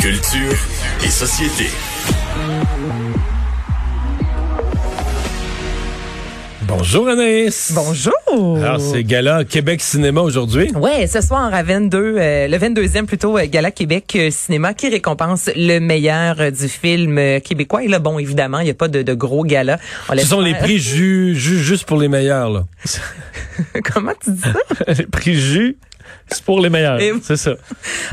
Culture et société. Bonjour Anaïs. Bonjour. Alors c'est Gala Québec Cinéma aujourd'hui. Ouais, ce soir à 22, euh, le 22e plutôt euh, Gala Québec euh, Cinéma qui récompense le meilleur euh, du film québécois. Et là, bon, évidemment, il n'y a pas de, de gros galas. On Ce sont les prix jus, jus juste pour les meilleurs là. Comment tu dis ça? Les prix jus, c'est pour les meilleurs. Et- C'est ça.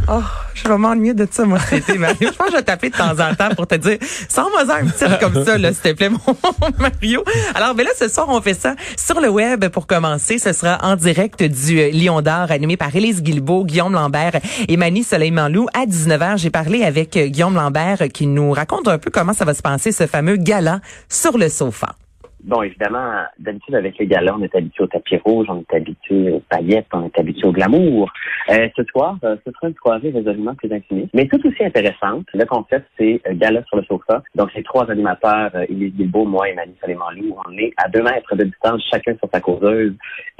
Oh, je vraiment ennuyée de ça, moi, été, Mario. Je pense que je vais t'appeler de temps en temps pour te dire, sors-moi un petit comme ça, là, s'il te plaît, mon Mario. Alors, ben là, ce soir, on fait ça sur le web pour commencer. Ce sera en direct du euh, Lion d'Or, animé par Élise Guilbeault, Guillaume Lambert et Mani Soleil-Manlou. À 19h, j'ai parlé avec euh, Guillaume Lambert qui nous raconte un peu comment ça va se passer, ce fameux gala sur le sofa. Bon, évidemment, d'habitude, avec les galas, on est habitué au tapis rouge, on est habitué aux paillettes, on est habitué au glamour. Euh, ce soir, euh, ce sera une soirée résolument plus intimiste, mais tout aussi intéressante. Le concept, c'est euh, gala sur le sofa. Donc, c'est trois animateurs, euh, Élise Guilbeault, moi et Mani Salémanlou. On est à deux mètres de distance, chacun sur sa causeuse.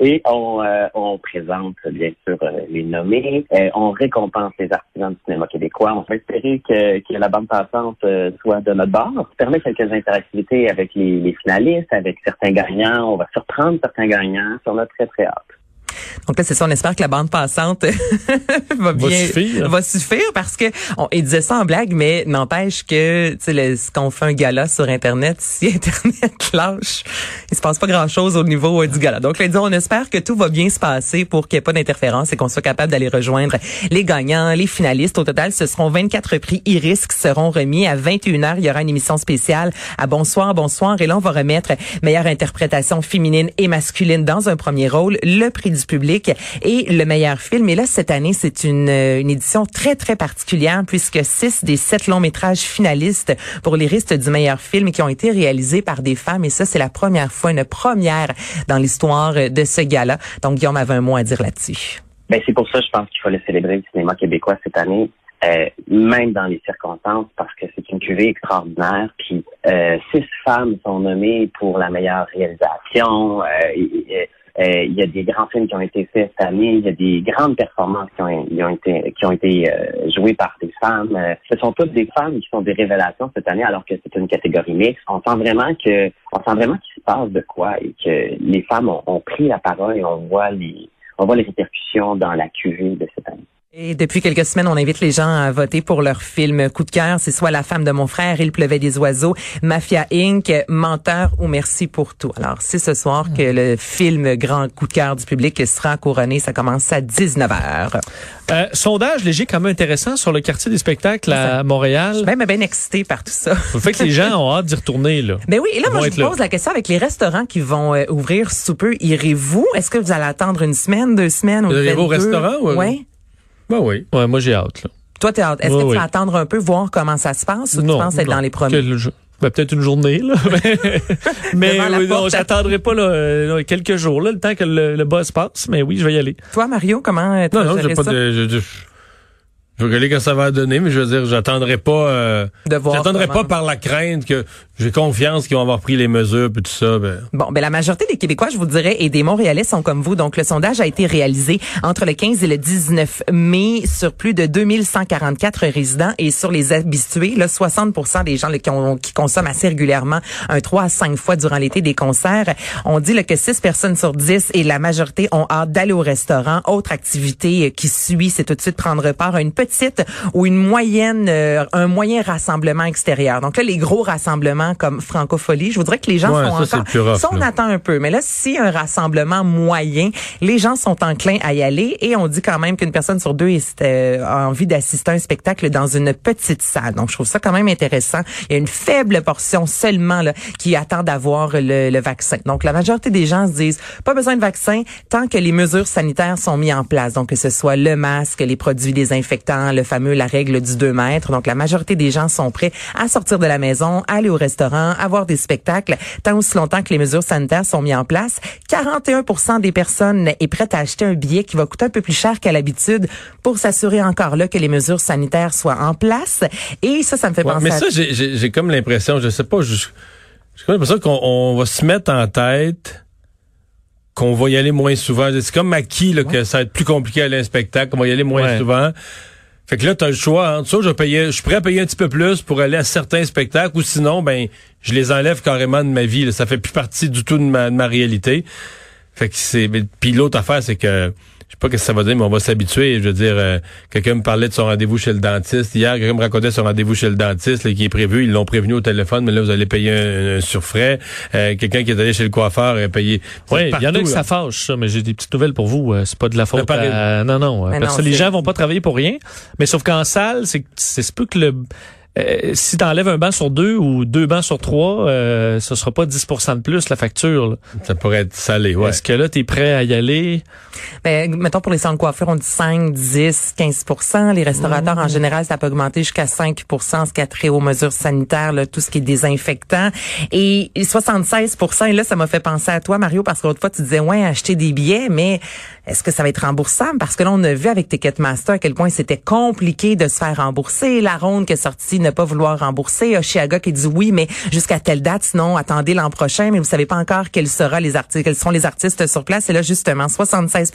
et on, euh, on présente, bien sûr, les nommés. On récompense les artisans du cinéma québécois. On va espérer que, la bande passante soit de notre bord. Ça permet quelques interactivités avec les, les finalistes, avec certains gagnants. On va surprendre certains gagnants. On a très, très hâte. Donc là, c'est ça, on espère que la bande passante va bien suffire. va suffire parce que on, il disait ça en blague, mais n'empêche que tu sais ce qu'on fait un gala sur internet, si internet lâche, il se passe pas grand chose au niveau euh, du gala. Donc là, on espère que tout va bien se passer pour qu'il n'y ait pas d'interférence et qu'on soit capable d'aller rejoindre les gagnants, les finalistes. Au total, ce seront 24 prix Iris qui seront remis à 21h. Il y aura une émission spéciale à Bonsoir, Bonsoir. Et là, on va remettre meilleure interprétation féminine et masculine dans un premier rôle, le prix du public et le meilleur film. Et là, cette année, c'est une, édition très, très particulière puisque six des sept longs métrages finalistes pour les risques du meilleur film qui ont été réalisés par des femmes. Et ça, c'est la première fois, une première dans l'histoire de ce gala. Donc, Guillaume avait un mot à dire là-dessus. Ben, c'est pour ça, je pense qu'il fallait célébrer le cinéma québécois cette année, euh, même dans les circonstances, parce que c'est une cuvée extraordinaire. Puis, euh, six femmes sont nommées pour la meilleure réalisation. Euh, il y a des grands films qui ont été faits cette année. Il y a des grandes performances qui ont, qui ont été, qui ont été euh, jouées par des femmes. Euh, ce sont toutes des femmes qui sont des révélations cette année, alors que c'est une catégorie mixte. On sent vraiment que, on sent vraiment qu'il se passe de quoi et que les femmes ont, ont pris la parole et on voit les, on voit les répercussions dans la cuvée de cette année. Et depuis quelques semaines, on invite les gens à voter pour leur film coup de cœur. C'est soit La femme de mon frère, Il pleuvait des oiseaux, Mafia Inc., Menteur ou Merci pour tout. Alors, c'est ce soir que le film grand coup de cœur du public sera couronné. Ça commence à 19h. Euh, sondage léger quand même intéressant sur le quartier des spectacles à Montréal. Je suis même bien excitée par tout ça. Ça fait que les gens ont hâte d'y retourner là. Ben oui, et là, Ils moi, je vous là. pose la question avec les restaurants qui vont euh, ouvrir sous peu. Irez-vous? Est-ce que vous allez attendre une semaine, deux semaines ou Vous allez au restaurant ou- Ouais. Ben oui. Ouais, moi j'ai hâte là. Toi, t'es hâte. Est-ce Oui, que tu oui. vas attendre un peu, voir comment ça se passe ou tu penses être non. dans les premiers? Ben, peut-être une journée, là. mais oui, non, j'attendrai pas là, euh, quelques jours, là, le temps que le, le buzz passe. Mais oui, je vais y aller. Toi, Mario, comment euh, tu Non, vas non, gérer j'ai pas de. Je, je, je vais regarder quand ça va donner, mais je veux dire, j'attendrai pas. Euh, j'attendrai pas par la crainte que j'ai confiance qu'ils vont avoir pris les mesures puis tout ça. Ben. Bon, ben la majorité des Québécois, je vous dirais, et des Montréalais sont comme vous. Donc, le sondage a été réalisé entre le 15 et le 19 mai sur plus de 2144 résidents et sur les habitués, là, 60% des gens là, qui, ont- qui consomment assez régulièrement un 3 à 5 fois durant l'été des concerts. On dit là, que 6 personnes sur 10 et la majorité ont hâte d'aller au restaurant. Autre activité qui suit, c'est tout de suite prendre part à une petite ou une moyenne, euh, un moyen rassemblement extérieur. Donc là, les gros rassemblements comme Francophonie, je vous dirais que les gens Ouais, sont ça, encore... rough, ça, on là. attend un peu. Mais là, si un rassemblement moyen, les gens sont enclins à y aller et on dit quand même qu'une personne sur deux euh, a envie d'assister à un spectacle dans une petite salle. Donc, je trouve ça quand même intéressant. Il y a une faible portion seulement là, qui attend d'avoir le, le vaccin. Donc, la majorité des gens se disent, pas besoin de vaccin tant que les mesures sanitaires sont mises en place. Donc, que ce soit le masque, les produits désinfectants, le fameux, la règle du 2 mètres. Donc, la majorité des gens sont prêts à sortir de la maison, aller au restaurant, avoir des spectacles, tant aussi longtemps que les mesures sanitaires sont mises en place. 41% des personnes est prête à acheter un billet qui va coûter un peu plus cher qu'à l'habitude pour s'assurer encore là que les mesures sanitaires soient en place. Et ça, ça me fait Ouais, penser mais à... ça, j'ai- j'ai j'ai comme l'impression, je sais pas, je- j'ai comme l'impression qu'on on va se mettre en tête qu'on va y aller moins souvent. C'est comme acquis là, que ça va être plus compliqué à aller à un spectacle, qu'on va y aller moins Ouais. souvent. Fait que là, tu as le choix entre ça, je, payer, je à payer un petit peu plus pour aller à certains spectacles, ou sinon, ben, je les enlève carrément de ma vie. Là. Ça fait plus partie du tout de ma, de ma réalité. Fait que c'est. Puis l'autre affaire, c'est que sais pas ce que ça va dire, mais on va s'habituer. Je veux dire, euh, quelqu'un me parlait de son rendez-vous chez le dentiste. Hier, quelqu'un me racontait son rendez-vous chez le dentiste là, qui est prévu. Ils l'ont prévenu au téléphone, mais là, vous allez payer un, un surfrais. Euh, quelqu'un qui est allé chez le coiffeur a payé. Oui, il y en a que ça là. fâche, ça, mais j'ai des petites nouvelles pour vous. Euh, C'est pas de la faute. À- Non, non. euh, parce non, que les c'est- gens vont pas travailler pour rien. Mais sauf qu'en salle, c'est c'est se peut que le euh, si t'enlèves un banc sur deux ou deux bancs sur trois, euh, ce sera pas 10% de plus la facture. là. Ça pourrait être salé, ouais. Est-ce que là, t'es prêt à y aller? Ben, mettons pour les salons de coiffure, on dit 5, 10, 15% Les restaurateurs, en général, ça peut augmenter jusqu'à 5% ce qui a trait aux mesures sanitaires, là, tout ce qui est désinfectant. Et 76 et là, ça m'a fait penser à toi, Mario, parce que l'autre fois, tu disais, ouais, acheter des billets, mais est-ce que ça va être remboursable? Parce que là, on a vu avec Ticketmaster à quel point c'était compliqué de se faire rembourser. La ronde qui est sortie ne pas vouloir rembourser. Oshiaga qui dit oui, mais jusqu'à telle date, sinon attendez l'an prochain, mais vous savez pas encore quels sera les artistes, quels seront les artistes sur place. Et là, justement, 76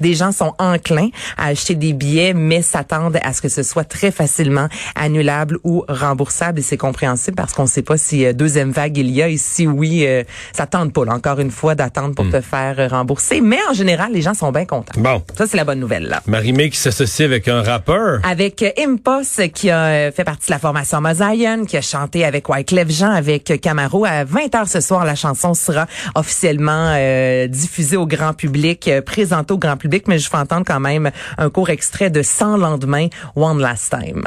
des gens sont enclins à acheter des billets, mais s'attendent à ce que ce soit très facilement annulable ou remboursable. Et c'est compréhensible parce qu'on ne sait pas si euh, deuxième vague il y a. Et si oui, euh, ça tente pas, là, encore une fois, d'attendre pour te faire rembourser. Mais en général, les gens sont bien contents. Bon. Ça, c'est la bonne nouvelle, là Marie-Mé qui s'associe avec un rappeur. avec euh, qui a euh, fait partie de la formation Mosaïen, qui a chanté avec Wyclef Jean, avec Camaro. À 20h ce soir, la chanson sera officiellement euh, diffusée au grand public, euh, présentée au grand public, mais je fais entendre quand même un court extrait de 100 lendemains, One Last Time.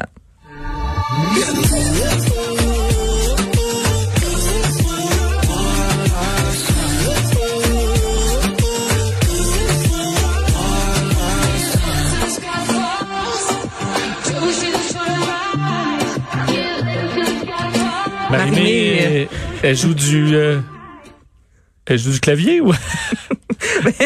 Elle, joue du... euh, elle joue du clavier ou...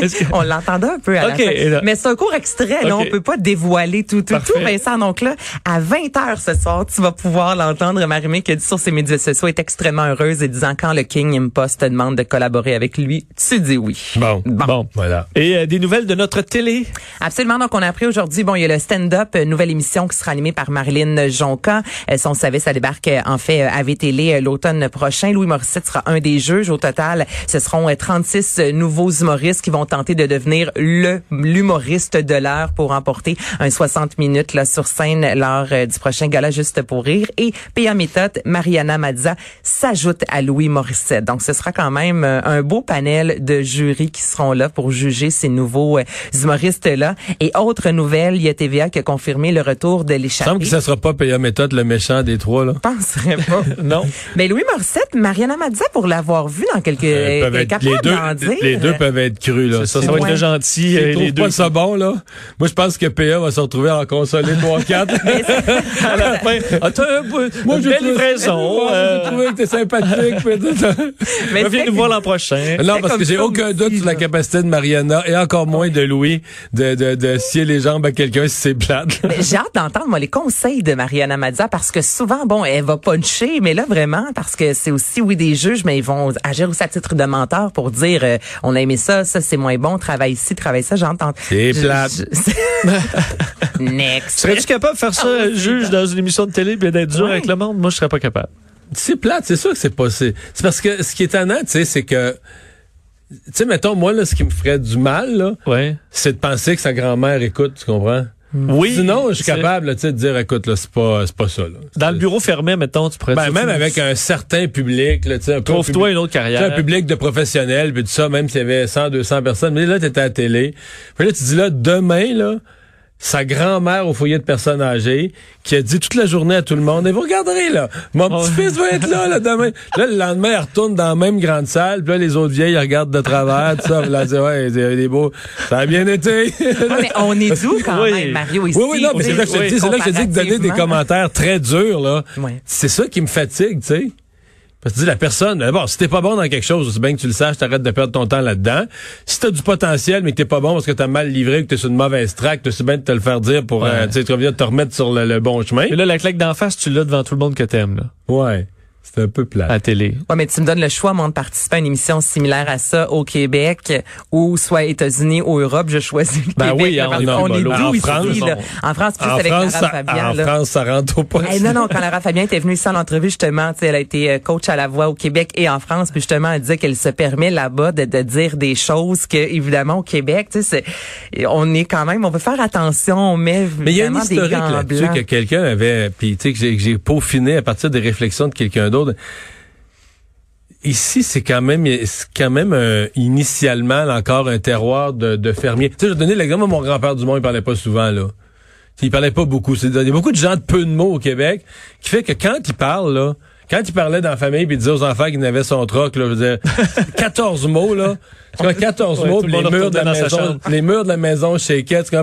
On l'entendait un peu à Ok, la fin. là- Mais c'est un court extrait, là. Ok. On peut pas dévoiler tout, tout, Parfait. tout, Vincent. Donc là, à 20h ce soir, tu vas pouvoir l'entendre. Marie-Mé qui a dit sur ses médias sociaux est extrêmement heureuse et disant quand le King Impost te demande de collaborer avec lui, tu dis oui. Bon. Bon. Voilà. Et euh, des nouvelles de notre télé? Absolument. Donc, on a appris aujourd'hui, bon, il y a le stand-up, euh, nouvelle émission qui sera animée par Marilyn Jonca. Euh, son savait, ça débarque euh, en fait à VTL l'automne prochain. Louis Morissette sera un des juges. Au total, ce seront euh, 36 euh, nouveaux humoristes qui vont tenter de devenir le l'humoriste de l'heure pour remporter un 60 minutes là sur scène lors euh, du prochain gala Juste pour rire. Et P.A. Méthode, Mariana Mazza s'ajoute à Louis Morissette. Donc, ce sera quand même euh, un beau panel de jurys qui seront là pour juger ces nouveaux euh, humoristes-là. Et autre nouvelle, il y a TVA qui a confirmé le retour de me semble l'échappée. que ça sera pas Paya Méthode, le méchant des trois, là. Je penserais pas. Non. Mais Louis Morissette, Mariana Mazza, pour l'avoir vu dans quelques... Est être- les, deux, dire. les deux peuvent être crus, là. Ça, ça va être le gentil. Euh, trouvent les deux. pas ça bon, là. Moi, je pense que PA va se retrouver à en consoler 3-4. à la fin. Ah, t'as un bout- Moi, j'ai belle trouvé- livraison. Euh, J'ai trouvé que t'es sympathique. Mais Reviens c'est- nous voir l'an prochain. Non, parce que j'ai aucun aussi, doute sur la capacité de Mariana et encore moins de Louis de, de, de scier les jambes à quelqu'un si c'est plate. Mais J'ai hâte d'entendre moi les conseils de Mariana Mazza parce que souvent bon elle va puncher mais là vraiment parce que c'est aussi oui des juges mais ils vont agir aussi à titre de menteur pour dire euh, on a aimé ça ça c'est moins bon travaille ici travaille ça j'entends C'est Je- plate. je- Next Serais-tu capable de faire ça, Ah, juge, dans une émission de télé et d'être dur avec le monde? Moi, je serais pas capable. C'est plate, c'est sûr que c'est pas. C'est c'est parce que ce qui est étonnant, tu sais, c'est que. Tu sais, mettons, moi, là, ce qui me ferait du mal, là, Ouais. c'est de penser que sa grand-mère écoute, tu comprends? Oui. Sinon, je suis capable, là, tu de dire, écoute, là, c'est pas, c'est pas ça, là. Dans le bureau fermé, mettons, tu pourrais Ben, même avec un certain public, tu un Trouve-toi une autre tu carrière. un public de professionnels, puis tout ça, même s'il y avait 100, 200 personnes. Mais là, t'étais à la télé. Puis là, tu dis là, demain, là, sa grand-mère au foyer de personnes âgées, qui a dit toute la journée à tout le monde, et vous regarderez, là, mon Ouais. petit-fils va être là, là, demain. Là, le lendemain, elle retourne dans la même grande salle, puis là, les autres vieilles, ils regardent de travers, tout ça, puis là, dit, ouais, c'est des beaux, ça a bien été. Ouais, mais on est doux quand Oui. même Mario ici Oui, oui, non, mais c'est là que je te oui, dis, c'est là que je te dis que donner des commentaires très durs, là. Ouais. C'est ça qui me fatigue, tu sais. Parce que dis, la personne, euh, bon, si t'es pas bon dans quelque chose, c'est bien que tu le saches, t'arrêtes de perdre ton temps là-dedans. Si t'as du potentiel, mais que t'es pas bon parce que t'as mal livré, que t'es sur une mauvaise track, c'est bien de te le faire dire pour, Ouais. euh, tu sais, tu reviens de te remettre sur le, le bon chemin. Là, la claque d'en face, tu l'as devant tout le monde que t'aimes, là. Ouais. C'est un peu plat. à la télé. Ouais, mais tu me donnes le choix, moi, de participer à une émission similaire à ça au Québec ou soit États-Unis ou Europe. Je choisis le Ben Québec. oui, là, on parce est d'où En ici, France, là? En France, plus En avec France, Lara ça, Fabian. en là. France, ça rentre au poste. Eh, non, non, quand Lara Fabien était venue ici en entrevue, justement, tu sais, elle a été euh, coach à la voix au Québec et en France, puis justement, elle disait qu'elle se permet là-bas de, de dire des choses que, évidemment, au Québec, tu sais, c'est- on est quand même, on veut faire attention, on met Mais il y a une historique là-dessus que quelqu'un avait, puis tu sais que j'ai peaufiné à partir des réflexions de quelqu'un d'autre. Ici, c'est quand même, c'est quand même euh, initialement là, encore un terroir de, de fermiers. Tu sais, je vais donner l'exemple. Mon grand-père du monde, il parlait pas souvent là. Tu Il parlait pas beaucoup. Il y a beaucoup de gens de peu de mots au Québec, qui fait que quand il parle là, quand il parlait dans la famille puis il disait aux enfants qu'il avait son troc, là, je veux dire, 14 mots là. C'est comme 14 Ouais, mots, les murs de la maison, les murs de la maison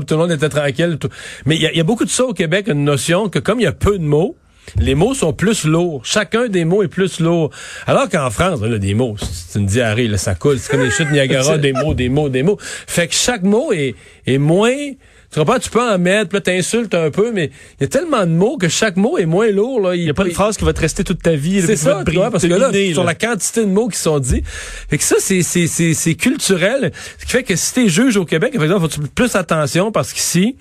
tout le monde était tranquille. tout. Mais il y, a- il y a beaucoup de ça au Québec, une notion que comme il y a peu de mots, les mots sont plus lourds. Chacun des mots est plus lourd. Alors qu'en France, là, des mots, c'est une diarrhée, là, ça coule. C'est comme les chutes Niagara, des mots, des mots, des mots. Fait que chaque mot est, est moins... Tu comprends? Tu peux en mettre, puis t'insultes un peu, mais il y a tellement de mots que chaque mot est moins lourd. Là. Il n'y a pas une phrase qui va te rester toute ta vie. C'est ça, te tu vois, parce que là, sur la quantité de mots qui sont dits. Fait que ça, c'est, culturel. Ce qui fait que si t'es juge au Québec, par exemple, faut que tu plus attention parce qu'ici,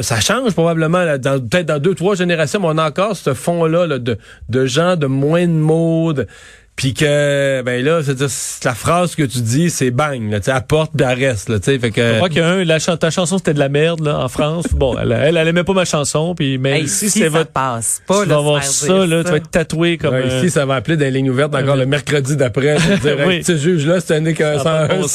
ça change probablement, dans, peut-être dans deux, trois générations, mais on a encore ce fond-là là, de, de gens de moins de mots, puis que, ben là, c'est la phrase que tu dis, c'est bang, là, tu sais, apporte, puis elle reste, là, tu sais, fait que... Je crois qu'il y a un, la ta chanson c'était de la merde là, en France. Bon, elle, elle, elle aimait pas ma chanson, puis mais Hey, ici si c'est ça votre. passe pas, tu là, vas avoir se ça là, tu vas être tatoué comme. Ouais, euh, ici, ça va appeler dans les lignes ouvertes encore le mercredi d'après. pour dire, Oui. hey, ce juge-là, c'est un, un, a un, bon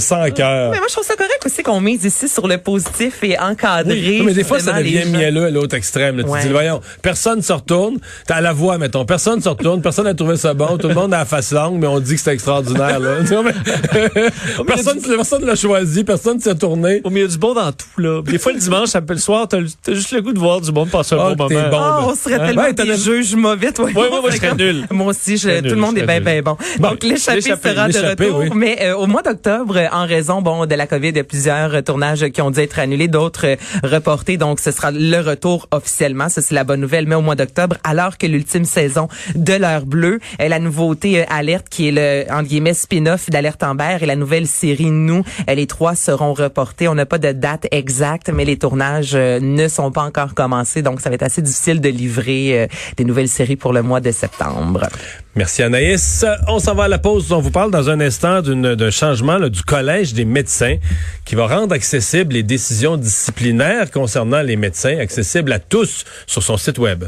sans- cœur. Mais moi, je trouve ça correct aussi qu'on mise ici sur le positif et encadrer. Oui, mais des fois, ça devient mielleux à l'autre extrême. là. Tu dis, voyons, personne se retourne. T'as la voix, mettons. Personne se retourne. Personne n'a trouvé ça bon. Tout le monde a la face longue, mais on dit que c'est extraordinaire. Là. Personne personne l'a choisi. Personne s'est tourné. Au milieu du bon dans tout là. Des fois le dimanche, ça peut le soir, t'as juste le goût de voir du monde passer un Ah, bon moment. bon. Ah, on serait tellement t'en des juges mauvais, toi. Ouais, ouais, moi, je serais nul. Moi aussi, je- tout le monde est bien, bien bon. Bon, Donc, l'échappée l'échappée, sera de retour. oui. Mais euh, au mois d'octobre, en raison bon de la COVID, il y a plusieurs tournages qui ont dû être annulés, d'autres euh, reportés. Donc, ce sera le retour officiellement. Ça, c'est la bonne nouvelle. Mais au mois d'octobre, alors que l'ultime saison de l'heure bleue, euh, la nouveauté euh, Alerte, qui est le, entre guillemets, spin-off d'Alerte Amber et la nouvelle série Nous, euh, les trois seront reportés. On n'a pas de date exacte, mais les tournages euh, ne sont pas encore commencés. Donc, ça va être assez difficile de livrer euh, des nouvelles séries pour le mois de septembre. Merci Anaïs. On s'en va à la pause. On vous parle dans un instant d'un changement du Collège des médecins qui va rendre accessibles les décisions disciplinaires concernant les médecins, accessibles à tous sur son site Web.